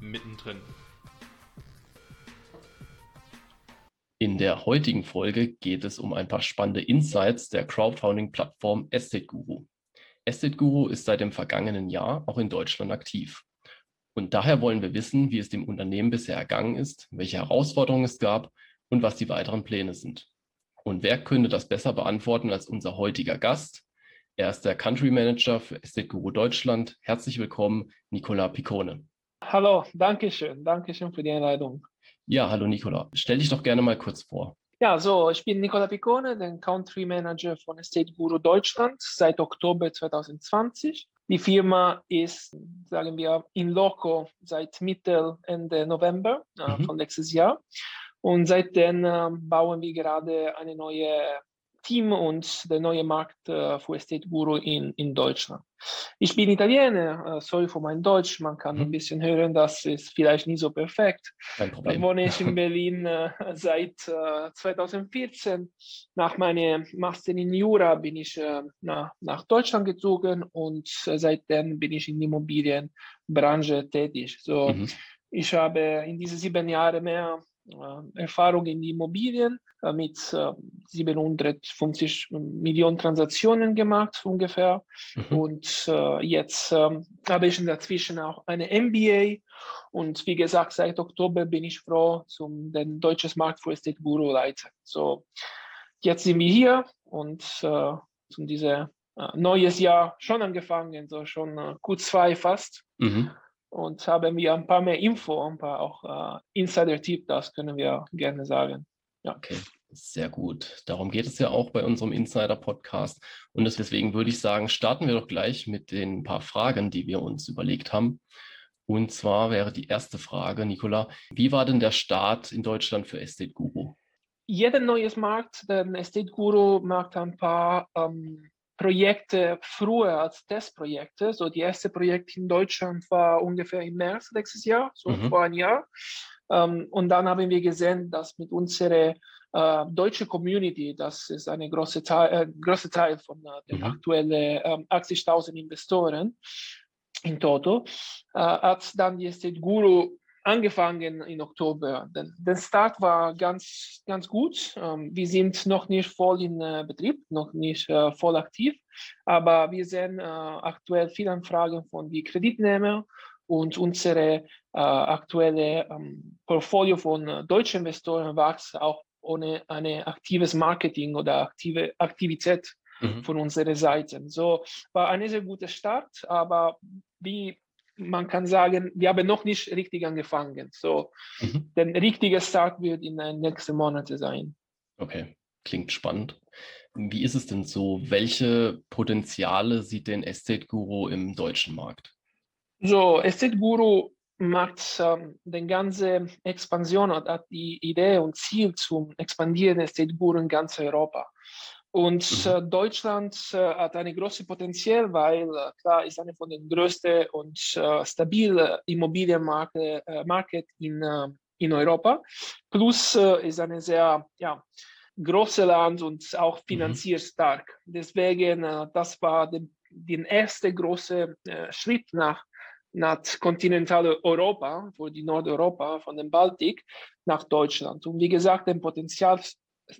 mittendrin. In der heutigen Folge geht es um ein paar spannende Insights der Crowdfunding-Plattform Estate Guru. Estate Guru ist seit dem vergangenen Jahr auch in Deutschland aktiv. Und daher wollen wir wissen, wie es dem Unternehmen bisher ergangen ist, welche Herausforderungen es gab und was die weiteren Pläne sind. Und wer könnte das besser beantworten als unser heutiger Gast? Er ist der Country Manager für Estate Guru Deutschland. Herzlich willkommen, Nicola Picone. Hallo, danke schön. Danke schön für die Einladung. Ja, hallo Nicola. Stell dich doch gerne mal kurz vor. Ja, so, ich bin Nicola Picone, der Country Manager von Estate Guru Deutschland seit Oktober 2020. Die Firma ist, sagen wir, in Loco seit Mitte, Ende November äh, mhm. von letztes Jahr. Und seitdem äh, bauen wir gerade eine neue Team und der neue Markt äh, für Estate Guru in, in Deutschland. Ich bin Italiener, äh, sorry für mein Deutsch, man kann mhm. ein bisschen hören, das ist vielleicht nicht so perfekt. Kein Problem. Dann wohne ich in Berlin äh, seit äh, 2014. Nach meinem Master in Jura bin ich äh, nach, nach Deutschland gezogen und äh, seitdem bin ich in der Immobilienbranche tätig. So, mhm. Ich habe in diesen sieben Jahren mehr äh, Erfahrung in Immobilien äh, mit 750 äh, Millionen Transaktionen gemacht ungefähr. Mhm. Und jetzt ähm, habe ich dazwischen auch eine MBA. Und wie gesagt, seit Oktober bin ich froh, zum den deutschen Markt für Estate leiten. So, jetzt sind wir hier und äh, zum diese äh, neues Jahr schon angefangen, so schon äh, Q2 fast. Mhm und haben wir ein paar mehr Info, ein paar auch äh, Insider-Tipp, das können wir gerne sagen. Ja. Okay, sehr gut. Darum geht es ja auch bei unserem Insider-Podcast. Und deswegen würde ich sagen, starten wir doch gleich mit den paar Fragen, die wir uns überlegt haben. Und zwar wäre die erste Frage, Nicola, wie war denn der Start in Deutschland für Estate Guru? Jeder neues Markt, der Estate Guru macht ein paar ähm, Projekte früher als Testprojekte. So die erste Projekt in Deutschland war ungefähr im März letztes Jahr, so mhm. vor einem Jahr. Ähm, und dann haben wir gesehen, dass mit unserer äh, deutschen Community, das ist eine große Teil, äh, große Teil von äh, den mhm. aktuellen äh, 80.000 Investoren in Toto, äh, hat dann die Estate Guru angefangen in Oktober. Der, der Start war ganz, ganz gut. Ähm, wir sind noch nicht voll in äh, Betrieb, noch nicht äh, voll aktiv, aber wir sehen äh, aktuell viele Anfragen von den Kreditnehmern und unsere aktuelle ähm, Portfolio von deutschen Investoren wächst auch ohne ein aktives Marketing oder aktive Aktivität mhm. von unserer Seite. So war ein sehr guter Start, aber wie man kann sagen, wir haben noch nicht richtig angefangen. So, mhm. der richtige Start wird in den nächsten Monaten sein. Okay, klingt spannend. Wie ist es denn so? Welche Potenziale sieht denn Estate Guru im deutschen Markt? So, Estate Guru macht ähm, den ganze Expansion und hat die Idee und Ziel zum Expandieren Estate Guru in ganz Europa. Und mhm. äh, Deutschland äh, hat eine große Potenzial, weil äh, klar ist eine von den größten und äh, stabilen Immobilienmarket äh, in, äh, in Europa. Plus ist eine sehr ja, große Land und auch mhm. finanziell stark. Deswegen, das war der erste große Schritt nach nach Kontinentaleuropa, für die Nordeuropa, von dem Baltik nach Deutschland. Und wie gesagt, das Potenzial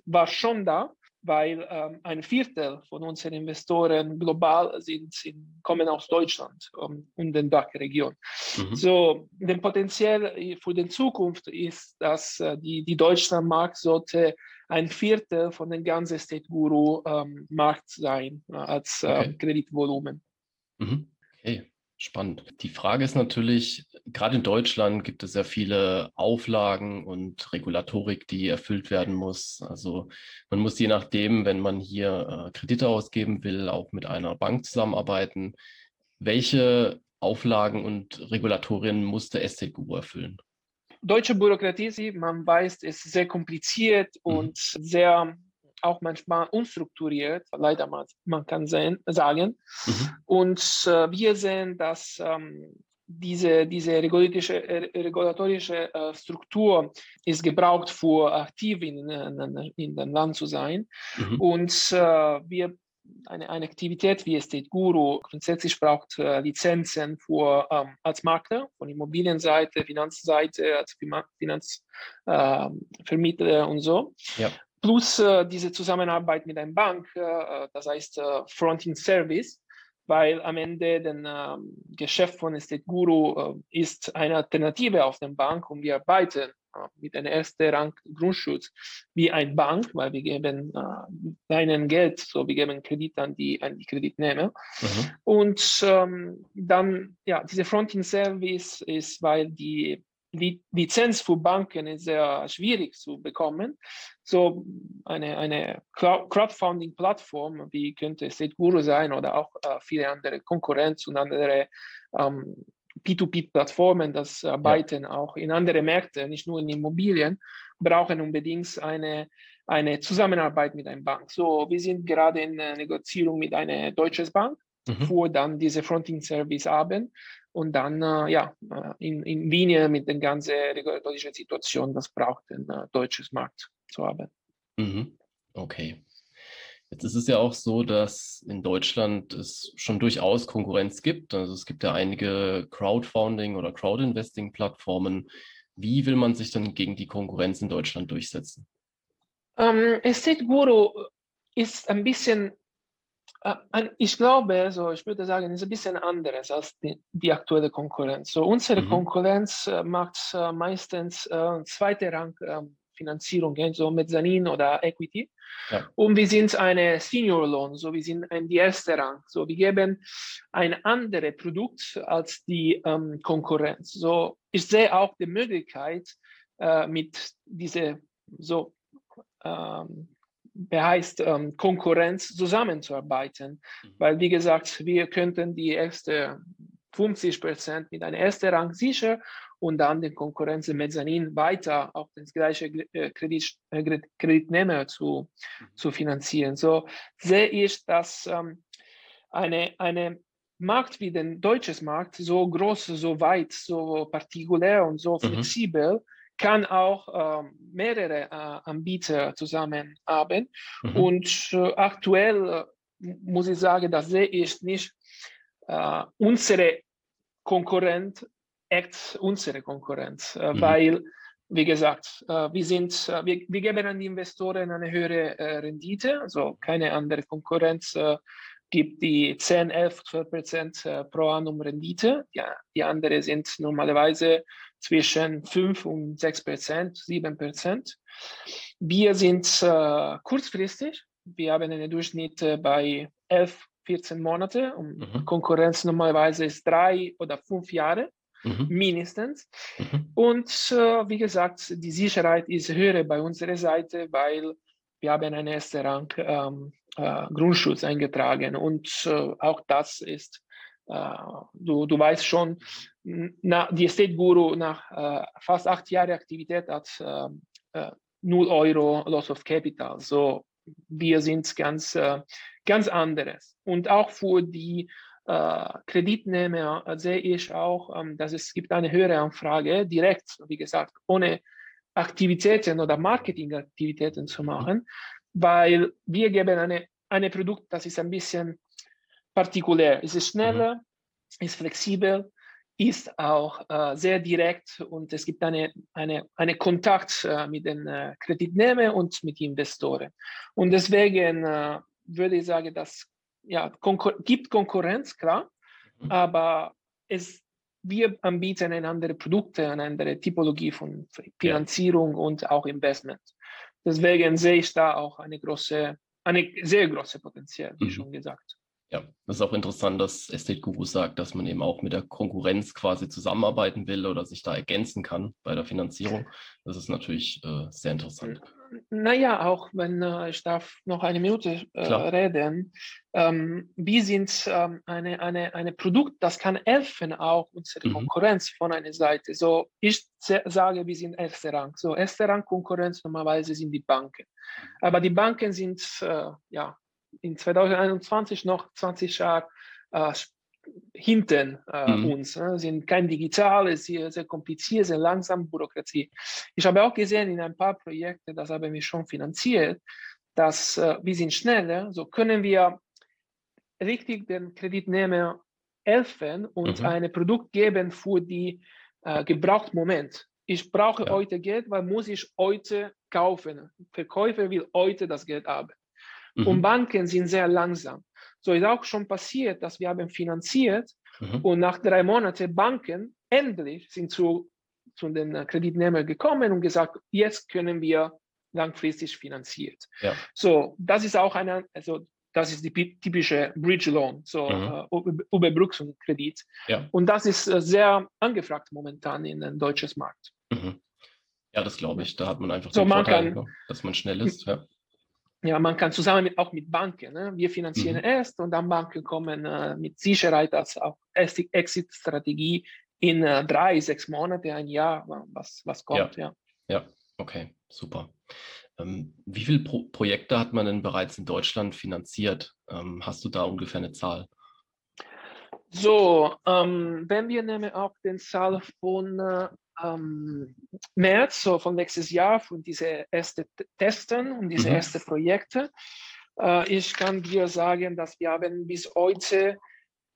war schon da weil ähm, ein Viertel von unseren Investoren global sind, sind kommen aus Deutschland um, und den Dachregion. Mhm. So, das Potenzial für die Zukunft ist, dass äh, die, die Deutschlandmarkt sollte ein Viertel von den ganzen State Guru ähm, Markt sein äh, als äh, okay. Kreditvolumen. Mhm. Okay. Spannend. Die Frage ist natürlich, gerade in Deutschland gibt es ja viele Auflagen und Regulatorik, die erfüllt werden muss. Also man muss je nachdem, wenn man hier äh, Kredite ausgeben will, auch mit einer Bank zusammenarbeiten. Welche Auflagen und Regulatorien musste Estate Guru erfüllen? deutsche Bürokratie, man weiß, ist sehr kompliziert mhm. und sehr auch manchmal unstrukturiert, leider man, man kann sein, sagen. Mhm. Und äh, wir sehen, dass ähm, diese, diese regulatorische, äh, regulatorische äh, Struktur ist gebraucht, für aktiv in, in, in dem Land zu sein. Mhm. Und äh, wir eine, eine Aktivität wie Estate Guru grundsätzlich braucht äh, Lizenzen für, ähm, als Makler von Immobilienseite, Finanzseite, als Finanzvermittler äh, und so. Ja. Plus äh, diese Zusammenarbeit mit einer Bank, äh, das heißt Fronting Service, weil am Ende das ähm, Geschäft von Estate Guru äh, ist eine Alternative auf der Bank und wir arbeiten äh, mit einem ersten Rang Grundschutz wie eine Bank, weil wir geben äh, deinen Geld, so wir geben Kredit an die, an die Kreditnehmer. Mhm. Und ähm, dann, ja, diese Fronting Service ist, weil die Lizenz für Banken ist sehr schwierig zu bekommen. So eine, eine Crowdfunding-Plattform, wie könnte State Guru sein oder auch äh, viele andere Konkurrenz und andere ähm, P2P-Plattformen, das arbeiten ja. auch in andere Märkte, nicht nur in Immobilien, brauchen unbedingt eine, eine Zusammenarbeit mit einer Bank. So, wir sind gerade in Negozierung mit einer deutschen Bank, mhm. wo dann diese Fronting-Service haben und dann äh, ja, äh, in, in Wien mit der ganzen regulatorischen Situation, das braucht ein äh, deutsches Markt zu haben. Mhm. Okay. Jetzt ist es ja auch so, dass in Deutschland es schon durchaus Konkurrenz gibt. Also es gibt ja einige Crowdfunding- oder Crowdinvesting-Plattformen. Wie will man sich denn gegen die Konkurrenz in Deutschland durchsetzen? Ähm, Estate Guru ist ein bisschen äh, ich glaube, also ich würde sagen, ist ein bisschen anderes als die, die aktuelle Konkurrenz. So, unsere mhm. Konkurrenz äh, macht äh, meistens äh, zweite Rang äh, Finanzierung, so Mezzanin oder Equity. Ja. Und wir sind eine Senior Loan, so wir sind ein die erste Rang. So wir geben ein anderes Produkt als die ähm, Konkurrenz. So ich sehe auch die Möglichkeit äh, mit diese so ähm, heißt ähm, Konkurrenz zusammenzuarbeiten, mhm. weil wie gesagt, wir könnten die erste 50 Prozent mit einem ersten Rang sicher und dann den Konkurrenz Mezzanin weiter auf das gleiche äh, Kredit, äh, Kreditnehmer zu, mhm. zu finanzieren. So sehe ich, dass ähm, eine, eine Markt wie der deutsche Markt so groß, so weit, so partikulär und so mhm. flexibel mhm kann auch äh, mehrere äh, Anbieter zusammen haben. Mhm. Und äh, aktuell äh, muss ich sagen, das sehe ich nicht äh, unsere Konkurrent, echt unsere Konkurrenz, äh, mhm. weil, wie gesagt, wir, sind, wir, wir geben an die Investoren eine höhere Rendite, also keine andere Konkurrenz gibt die 10, 11, 12 Prozent pro annum Rendite. Ja, die andere sind normalerweise zwischen 5 und 6 Prozent, 7 Prozent. Wir sind äh, kurzfristig. Wir haben einen Durchschnitt äh, bei 11, 14 Monate. Mhm. Konkurrenz normalerweise ist drei oder fünf Jahre. Mhm. mindestens. Mhm. Und äh, wie gesagt, die Sicherheit ist höher bei unserer Seite, weil wir haben einen ersten Rang ähm, äh, Grundschutz eingetragen und äh, auch das ist, äh, du, du weißt schon, na, die Estate Guru nach äh, fast acht Jahren Aktivität hat äh, 0 äh, Euro Loss of Capital. So, wir sind ganz, äh, ganz anderes. Und auch für die Kreditnehmer sehe ich auch, ähm, dass es gibt eine höhere Anfrage, direkt, wie gesagt, ohne Aktivitäten oder Marketingaktivitäten zu machen, weil wir geben eine, eine Produkt, das ist ein bisschen partikulär. Es ist schneller, mhm. ist flexibel, ist auch äh, sehr direkt und es gibt eine, eine, eine Kontakt äh, mit den äh, Kreditnehmern und mit Investoren. Und deswegen äh, würde ich sagen, dass ja, Konkur gibt Konkurrenz, klar, mhm. aber es, wir anbieten eine andere Produkte, eine andere Typologie von Finanzierung ja. und auch Investment. Deswegen sehe ich da auch eine große, eine sehr große Potenzial, wie mhm. schon gesagt. Ja, das ist auch interessant, dass Estate Guru sagt, dass man eben auch mit der Konkurrenz quasi zusammenarbeiten will oder sich da ergänzen kann bei der Finanzierung. Das ist natürlich äh, sehr interessant. Naja, auch wenn äh, ich darf noch eine Minute äh, reden. Ähm, wir sind ähm, eine, eine, eine Produkt, das kann helfen, auch unsere mhm. Konkurrenz von einer Seite. So, ich sage, wir sind erster Rang. So, erster Rang Konkurrenz normalerweise sind die Banken. Aber die Banken sind äh, ja in 2021 noch 20 Jahre äh, hinten äh, mhm. uns, ne? sind kein digitales, sehr, sehr kompliziert, sehr langsam Bürokratie. Ich habe auch gesehen in ein paar Projekten, das haben wir schon finanziert, dass äh, wir sind schneller, so können wir richtig den Kreditnehmer helfen und mhm. ein Produkt geben für die äh, Gebrauchtmoment. Ich brauche ja. heute Geld, weil muss ich heute kaufen. Verkäufer will heute das Geld haben. Mhm. Und Banken sind sehr langsam. So ist auch schon passiert, dass wir haben finanziert mhm. und nach drei Monaten Banken endlich sind zu, zu den Kreditnehmern gekommen und gesagt, jetzt können wir langfristig finanziert. Ja. So, das ist auch eine, also das ist die typische Bridge Loan, so mhm. uh, Überbrückungskredit. Ja. Und das ist äh, sehr angefragt momentan in den deutschen Markt. Mhm. Ja, das glaube ich. Da hat man einfach so, man Vorteil, kann, dass man schnell ist. Ja ja, man kann zusammen mit, auch mit Banken, ne? wir finanzieren mhm. erst und dann Banken kommen äh, mit Sicherheit als auch Exit-Strategie in äh, drei, sechs Monate, ein Jahr, was, was kommt. Ja, ja. ja okay, super. Ähm, wie viele Pro Projekte hat man denn bereits in Deutschland finanziert? Ähm, hast du da ungefähr eine Zahl? So, ähm, wenn wir nehmen auch den Zahl von äh, ähm, März, so von nächstes Jahr, von diese ersten Testen und diese mhm. ersten Projekte. Äh, ich kann dir sagen, dass wir haben bis heute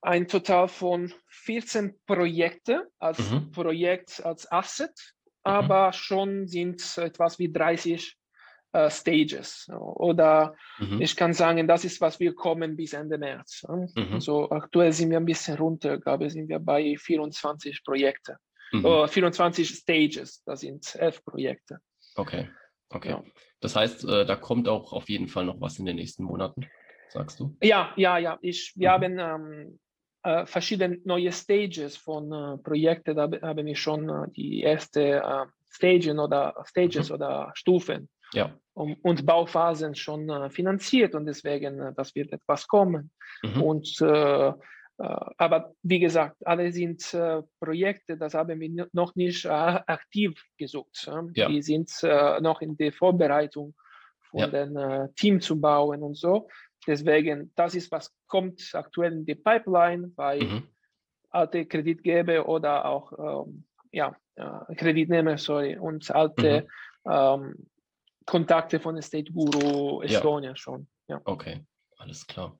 ein Total von 14 Projekte als mhm. Projekt, als Asset, mhm. aber schon sind etwas wie 30 Uh, Stages. Oder mhm. ich kann sagen, das ist, was wir kommen bis Ende März. Mhm. So aktuell sind wir ein bisschen runter, glaube ich, sind wir bei 24 Projekten. Mhm. Uh, 24 Stages, das sind elf Projekte. Okay, okay. Ja. Das heißt, äh, da kommt auch auf jeden Fall noch was in den nächsten Monaten, sagst du? Ja, ja, ja. Ich, wir mhm. haben ähm, äh, verschiedene neue Stages von äh, Projekten. Da haben wir schon äh, die erste äh, Stagen oder Stages mhm. oder Stufen ja. und, und Bauphasen schon äh, finanziert und deswegen, äh, das wird etwas kommen. Mhm. Und äh, aber wie gesagt, alle sind äh, Projekte, das haben wir noch nicht äh, aktiv gesucht. Ja. Die sind noch in der Vorbereitung von ja. dem Team zu bauen und so. Deswegen, das ist, was kommt aktuell in die Pipeline bei mhm. alte Kreditgeber oder auch ähm, ja, Kreditnehmer, sorry, und alte mhm. ähm, Kontakte von Estate Guru Estonia ja. schon. Ja. Okay, alles klar.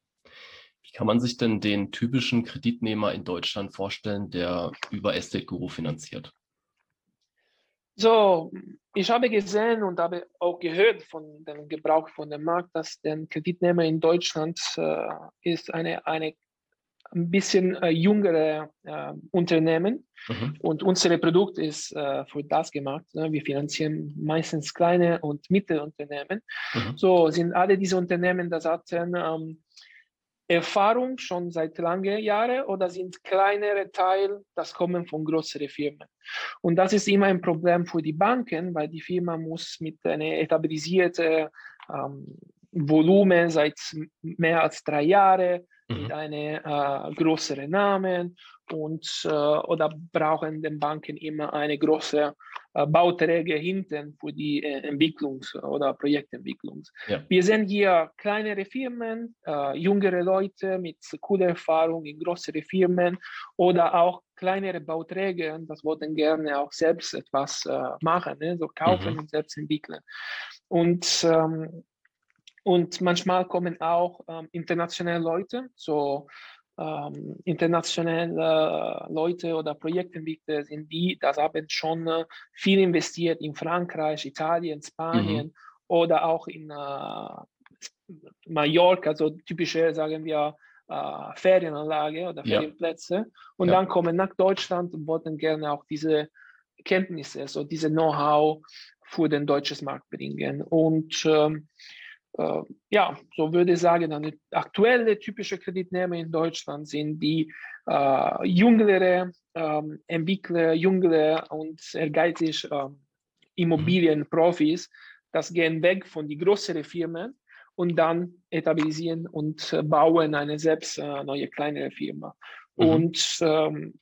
Wie kann man sich denn den typischen Kreditnehmer in Deutschland vorstellen, der über Estate Guru finanziert? So, ich habe gesehen und habe auch gehört von dem Gebrauch von dem Markt, dass der Kreditnehmer in Deutschland äh, ist eine, eine ein bisschen äh, jüngere äh, Unternehmen mhm. und unser Produkt ist äh, für das gemacht. Ne? Wir finanzieren meistens kleine und Mittelunternehmen. Mhm. So sind alle diese Unternehmen, das hatten ähm, Erfahrung schon seit langen Jahren oder sind kleinere Teile, das kommen von größeren Firmen. Und das ist immer ein Problem für die Banken, weil die Firma muss mit einem etablierten ähm, Volumen seit mehr als drei Jahren mhm. mit einem äh, größeren Namen und äh, oder brauchen den Banken immer eine große äh, Bauträger hinten für die äh, Entwicklungs- oder Projektentwicklung. Ja. Wir sehen hier kleinere Firmen, äh, jüngere Leute mit cooler Erfahrung in größere Firmen oder auch kleinere Bauträger, das wollten gerne auch selbst etwas äh, machen, ne? so kaufen mhm. und selbst entwickeln. Und ähm, und manchmal kommen auch ähm, internationale Leute, so ähm, internationale Leute oder Projektentwickler sind die, das haben schon äh, viel investiert in Frankreich, Italien, Spanien mhm. oder auch in äh, Mallorca, also typische, sagen wir, äh, Ferienanlage oder Ferienplätze. Ja. Und ja. dann kommen nach Deutschland und wollten gerne auch diese Kenntnisse, also diese Know-how für den deutschen Markt bringen. Und ähm, äh, ja, so würde ich sagen, eine aktuelle typische Kreditnehmer in Deutschland sind die äh, jüngere ähm, Entwickler, jüngere und ehrgeizig äh, Immobilienprofis, das gehen weg von den größeren Firmen und dann etablieren und bauen eine selbst äh, neue kleinere Firma. Mhm. Und ähm,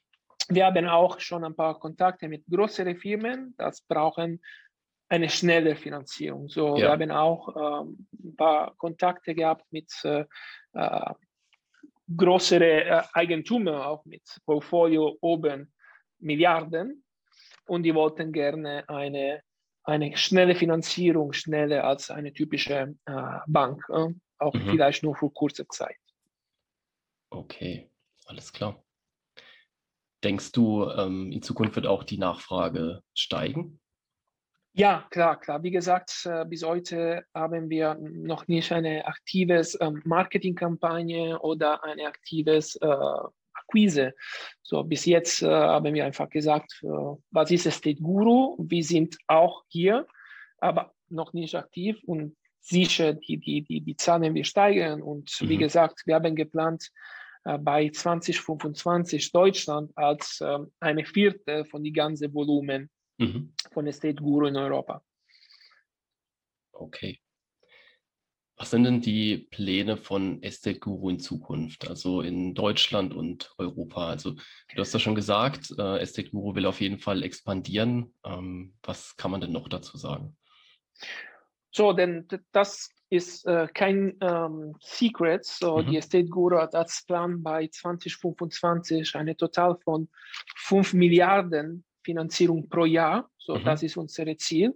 wir haben auch schon ein paar Kontakte mit größeren Firmen, das brauchen eine schnelle Finanzierung. So, ja. wir haben auch ähm, ein paar Kontakte gehabt mit äh, äh, größeren äh, Eigentümer, auch mit Portfolio oben Milliarden. Und die wollten gerne eine, eine schnelle Finanzierung, schneller als eine typische äh, Bank, äh, auch mhm. vielleicht nur für kurze Zeit. Okay, alles klar. Denkst du, ähm, in Zukunft wird auch die Nachfrage steigen? Ja, klar, klar. Wie gesagt, äh, bis heute haben wir noch nicht eine aktives ähm, Marketingkampagne oder eine aktives äh, Akquise. So, bis jetzt äh, haben wir einfach gesagt, was ist State Guru? Wir sind auch hier, aber noch nicht aktiv und sicher, die, die, die, die Zahlen wir steigern. Und mhm. wie gesagt, wir haben geplant, bei 2025 Deutschland als ähm, eine vierte von die ganze Volumen mhm. Von Estate Guru in Europa. Okay. Was sind denn die Pläne von Estate Guru in Zukunft, also in Deutschland und Europa? Also du hast ja schon gesagt, äh, Estate Guru will auf jeden Fall expandieren. Ähm, was kann man denn noch dazu sagen? So, denn das ist äh, kein ähm, Secret. So, mhm. Die Estate Guru hat als Plan bei 2025 eine Total von 5 Milliarden Finanzierung pro Jahr. So, mhm. das ist unser Ziel.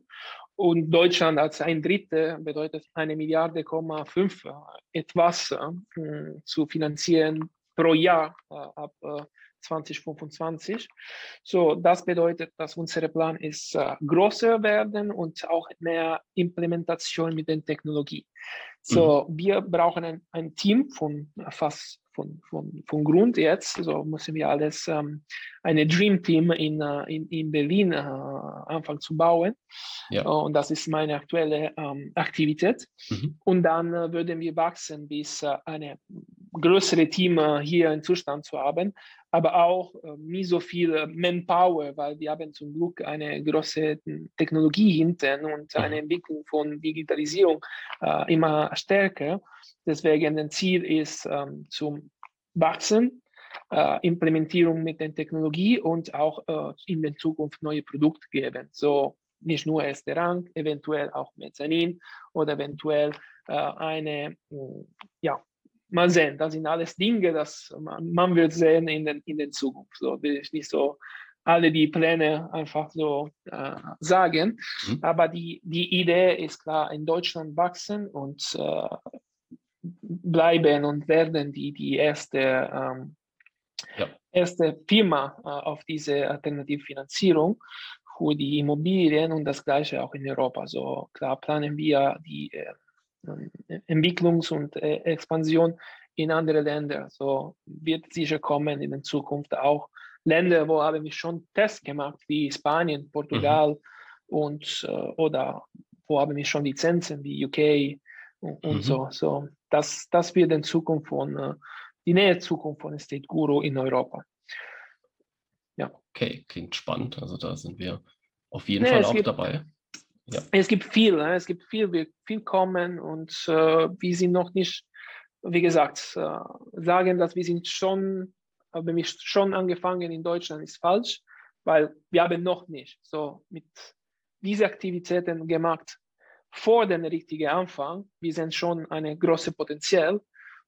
Und Deutschland als ein Drittel bedeutet eine Milliarde, fünf äh, etwas äh, zu finanzieren pro Jahr äh, ab äh, 2025. So, das bedeutet, dass unser Plan ist äh, größer werden und auch mehr Implementation mit der Technologie. So, mhm. wir brauchen ein, ein Team von fast von, von, von Grund jetzt, so müssen wir alles ähm, eine Dream Team in, äh, in, in Berlin äh, anfangen zu bauen. Ja. Und das ist meine aktuelle ähm, Aktivität. Mhm. Und dann äh, würden wir wachsen, bis äh, eine größere Team äh, hier in Zustand zu haben, aber auch äh, nie so viel Manpower, weil wir haben zum Glück eine große Technologie hinten und mhm. eine Entwicklung von Digitalisierung immer stärker. Deswegen ein Ziel ist ähm, zum Wachsen, äh, Implementierung mit der Technologie und auch äh, in der Zukunft neue Produkte geben. So nicht nur erster Rang, eventuell auch Mezzanin oder eventuell äh, eine, ja, mal sehen, das sind alles Dinge, das man, man wird sehen in, den, in der Zukunft. So will ich nicht so alle die Pläne einfach so äh, sagen. Mhm. Aber die, die Idee ist klar, in Deutschland wachsen und äh, bleiben und werden die, die erste, ähm, ja. erste Firma äh, auf diese Alternativfinanzierung für die Immobilien und das gleiche auch in Europa. So klar planen wir die äh, Entwicklungs- und äh, Expansion in andere Länder. So wird sicher kommen in der Zukunft auch Länder, wo haben wir schon Tests gemacht, wie Spanien, Portugal mhm. und äh, oder wo haben wir schon Lizenzen wie UK und, und mhm. so. So das, das wird in Zukunft von, äh, die nähe Zukunft von Estate Guru in Europa. Ja. Okay, klingt spannend. Also da sind wir auf jeden nee, Fall auch gibt, dabei. Ja. Es gibt viel, ne? es gibt viel, wir, viel kommen und äh, wir sind noch nicht, wie gesagt, äh, sagen, dass wir sind schon, haben wir schon angefangen in Deutschland ist falsch, weil wir haben noch nicht so mit diese Aktivitäten gemacht, vor dem richtigen Anfang, wir sehen schon ein großes Potenzial.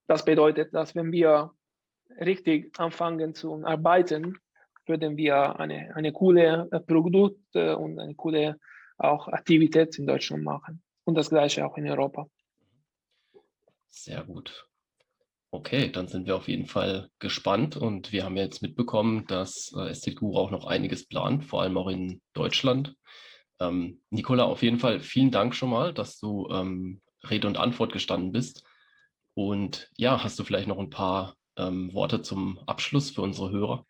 Das bedeutet, dass wenn wir richtig anfangen zu arbeiten, würden wir eine, eine coole äh, Produkt und eine coole auch Aktivität in Deutschland machen. Und das gleiche auch in Europa. Sehr gut. Okay, dann sind wir auf jeden Fall gespannt und wir haben jetzt mitbekommen, dass äh, Guru auch noch einiges plant, vor allem auch in Deutschland. Ähm, Nicola, auf jeden Fall vielen Dank schon mal, dass du ähm, Rede und Antwort gestanden bist. Und ja, hast du vielleicht noch ein paar ähm, Worte zum Abschluss für unsere Hörer?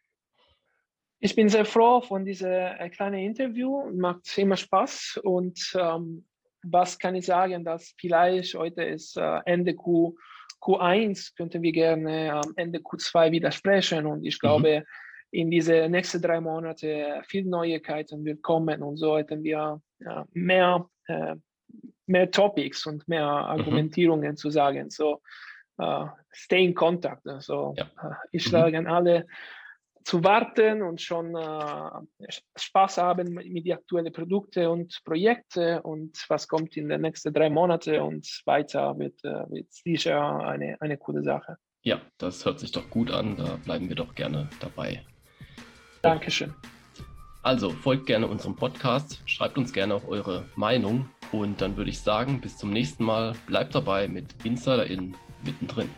Ich bin sehr froh von diesem äh, kleinen Interview. Macht immer Spaß. Und ähm, was kann ich sagen, dass vielleicht heute ist äh, Ende Q, Q1, könnten wir gerne am Ende Q2 widersprechen. Und ich mhm. glaube, mhm in diese nächsten drei Monate viel Neuigkeiten wird kommen und so hätten wir ja, mehr, äh, mehr Topics und mehr mhm. Argumentierungen mhm. zu sagen. So, uh, stay in contact. Also, ja. uh, ich mhm. schlage an alle zu warten und schon uh, Spaß haben mit den aktuellen Produkten und Projekten und was kommt in den nächsten drei Monaten und weiter wird, wird sicher eine, eine coole Sache. Ja, das hört sich doch gut an. Da bleiben wir doch gerne dabei. Dankeschön. Also folgt gerne unserem Podcast, schreibt uns gerne auch eure Meinung und dann würde ich sagen, bis zum nächsten Mal. Bleibt dabei mit Insider in mittendrin.